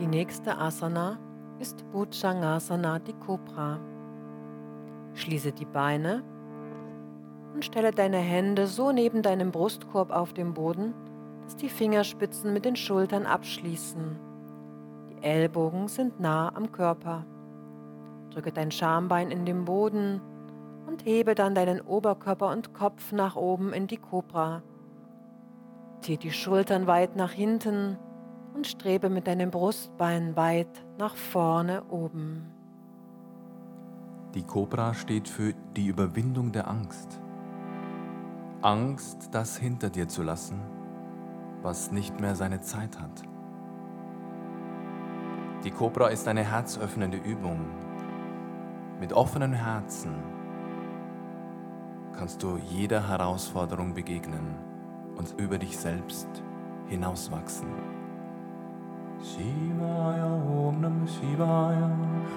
Die nächste Asana ist Bhujangasana, die Kobra. Schließe die Beine und stelle deine Hände so neben deinem Brustkorb auf dem Boden, dass die Fingerspitzen mit den Schultern abschließen. Die Ellbogen sind nah am Körper. Drücke dein Schambein in den Boden und hebe dann deinen Oberkörper und Kopf nach oben in die Kobra. Zieh die Schultern weit nach hinten und strebe mit deinem Brustbein weit nach vorne oben. Die Kobra steht für die Überwindung der Angst. Angst, das hinter dir zu lassen, was nicht mehr seine Zeit hat. Die Kobra ist eine herzöffnende Übung. Mit offenem Herzen kannst du jeder Herausforderung begegnen und über dich selbst hinauswachsen. शिवाय ॐ नमः शिवाय।